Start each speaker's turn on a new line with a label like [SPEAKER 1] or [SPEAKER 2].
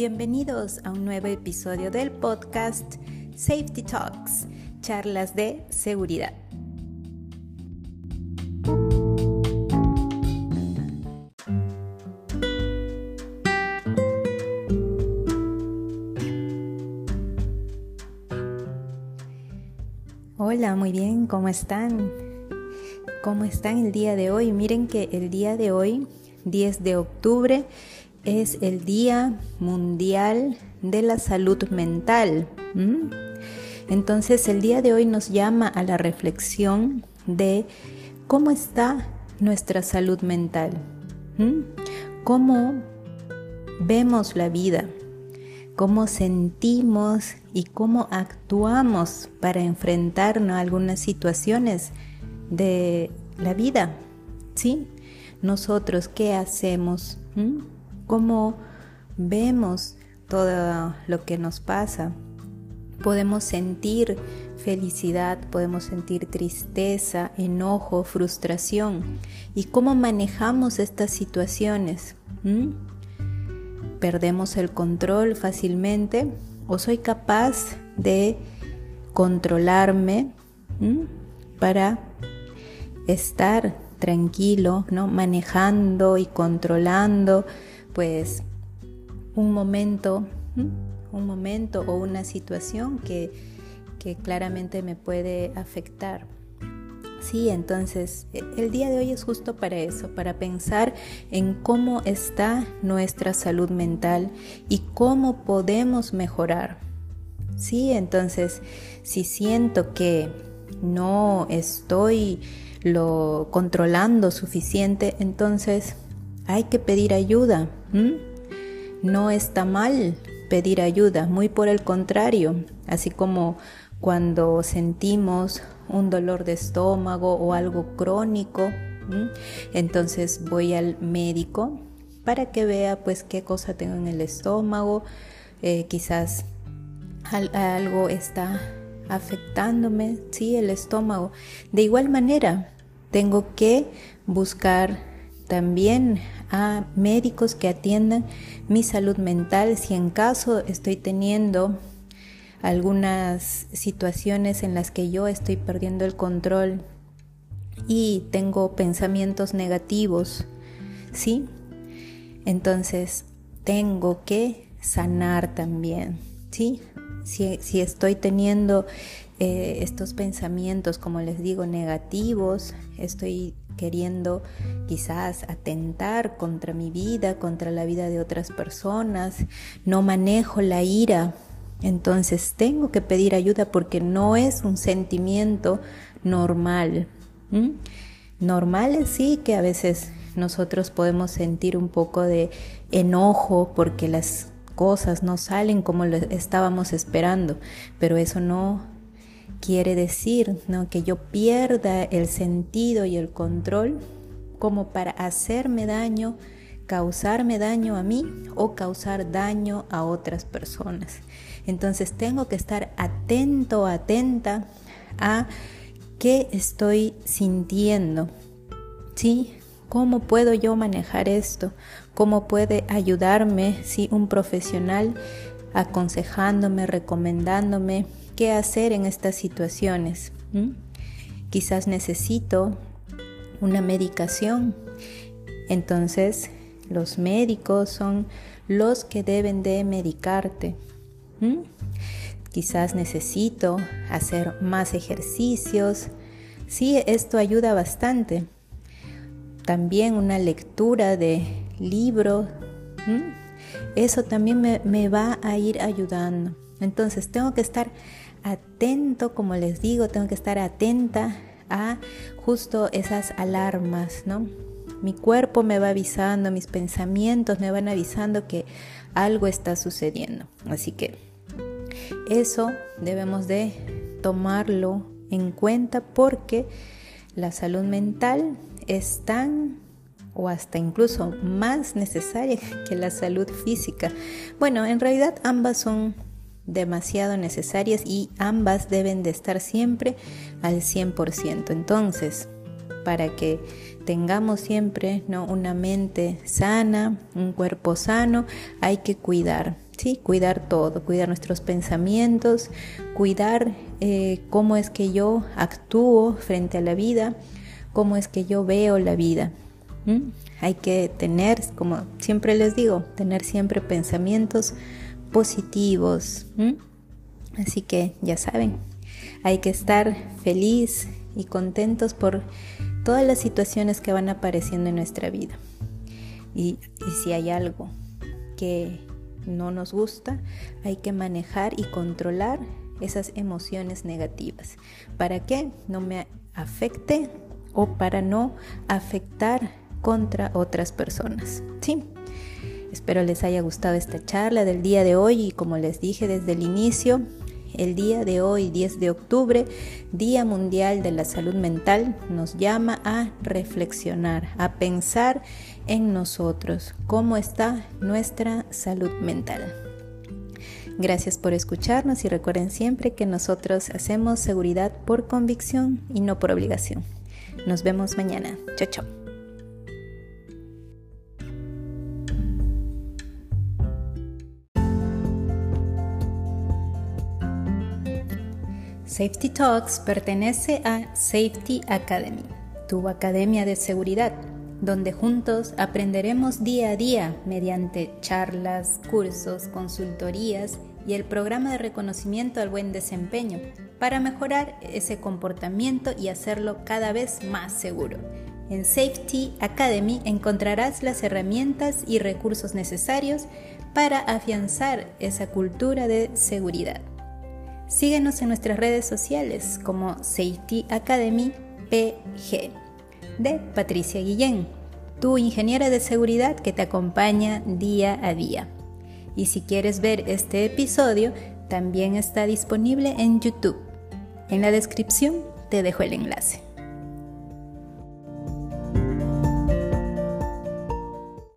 [SPEAKER 1] Bienvenidos a un nuevo episodio del podcast Safety Talks, charlas de seguridad. Hola, muy bien, ¿cómo están? ¿Cómo están el día de hoy? Miren que el día de hoy, 10 de octubre, es el Día Mundial de la Salud Mental. Entonces el día de hoy nos llama a la reflexión de cómo está nuestra salud mental, cómo vemos la vida, cómo sentimos y cómo actuamos para enfrentarnos a algunas situaciones de la vida. ¿Sí? Nosotros, ¿qué hacemos? Cómo vemos todo lo que nos pasa. Podemos sentir felicidad, podemos sentir tristeza, enojo, frustración. ¿Y cómo manejamos estas situaciones? ¿Mm? ¿Perdemos el control fácilmente? ¿O soy capaz de controlarme ¿Mm? para estar tranquilo, ¿no? manejando y controlando pues un momento, un momento o una situación que, que claramente me puede afectar. Sí, entonces el día de hoy es justo para eso, para pensar en cómo está nuestra salud mental y cómo podemos mejorar. Sí, entonces si siento que no estoy lo controlando suficiente, entonces hay que pedir ayuda. No está mal pedir ayuda, muy por el contrario, así como cuando sentimos un dolor de estómago o algo crónico, entonces voy al médico para que vea pues qué cosa tengo en el estómago, eh, quizás algo está afectándome, sí, el estómago. De igual manera, tengo que buscar también a médicos que atiendan mi salud mental si en caso estoy teniendo algunas situaciones en las que yo estoy perdiendo el control y tengo pensamientos negativos, ¿sí? Entonces tengo que sanar también, ¿sí? Si, estoy teniendo eh, estos pensamientos, como les digo, negativos, estoy queriendo quizás atentar contra mi vida, contra la vida de otras personas, no manejo la ira, entonces tengo que pedir ayuda porque no es un sentimiento normal. Normal es sí que a veces nosotros podemos sentir un poco de enojo porque las cosas no salen como lo estábamos esperando, pero eso no quiere decir ¿no? que yo pierda el sentido y el control como para hacerme daño, causarme daño a mí o causar daño a otras personas. Entonces tengo que estar atento, atenta a qué estoy sintiendo. ¿Sí? ¿Cómo puedo yo manejar esto? ¿Cómo puede ayudarme si un profesional aconsejándome, recomendándome qué hacer en estas situaciones. Quizás necesito una medicación. Entonces, los médicos son los que deben de medicarte. Quizás necesito hacer más ejercicios. Sí, esto ayuda bastante. También una lectura de libros. Eso también me, me va a ir ayudando. Entonces tengo que estar atento, como les digo, tengo que estar atenta a justo esas alarmas, ¿no? Mi cuerpo me va avisando, mis pensamientos me van avisando que algo está sucediendo. Así que eso debemos de tomarlo en cuenta porque la salud mental es tan o hasta incluso más necesaria que la salud física. Bueno, en realidad ambas son demasiado necesarias y ambas deben de estar siempre al 100%. Entonces, para que tengamos siempre ¿no? una mente sana, un cuerpo sano, hay que cuidar, ¿sí? cuidar todo, cuidar nuestros pensamientos, cuidar eh, cómo es que yo actúo frente a la vida, cómo es que yo veo la vida. Hay que tener, como siempre les digo, tener siempre pensamientos positivos. Así que ya saben, hay que estar feliz y contentos por todas las situaciones que van apareciendo en nuestra vida. Y, y si hay algo que no nos gusta, hay que manejar y controlar esas emociones negativas. ¿Para que no me afecte o para no afectar contra otras personas? Sí. Espero les haya gustado esta charla del día de hoy y como les dije desde el inicio, el día de hoy, 10 de octubre, Día Mundial de la Salud Mental, nos llama a reflexionar, a pensar en nosotros, cómo está nuestra salud mental. Gracias por escucharnos y recuerden siempre que nosotros hacemos seguridad por convicción y no por obligación. Nos vemos mañana. Chao, chao. Safety Talks pertenece a Safety Academy, tu academia de seguridad, donde juntos aprenderemos día a día mediante charlas, cursos, consultorías y el programa de reconocimiento al buen desempeño para mejorar ese comportamiento y hacerlo cada vez más seguro. En Safety Academy encontrarás las herramientas y recursos necesarios para afianzar esa cultura de seguridad. Síguenos en nuestras redes sociales como Safety Academy PG de Patricia Guillén, tu ingeniera de seguridad que te acompaña día a día. Y si quieres ver este episodio, también está disponible en YouTube. En la descripción te dejo el enlace.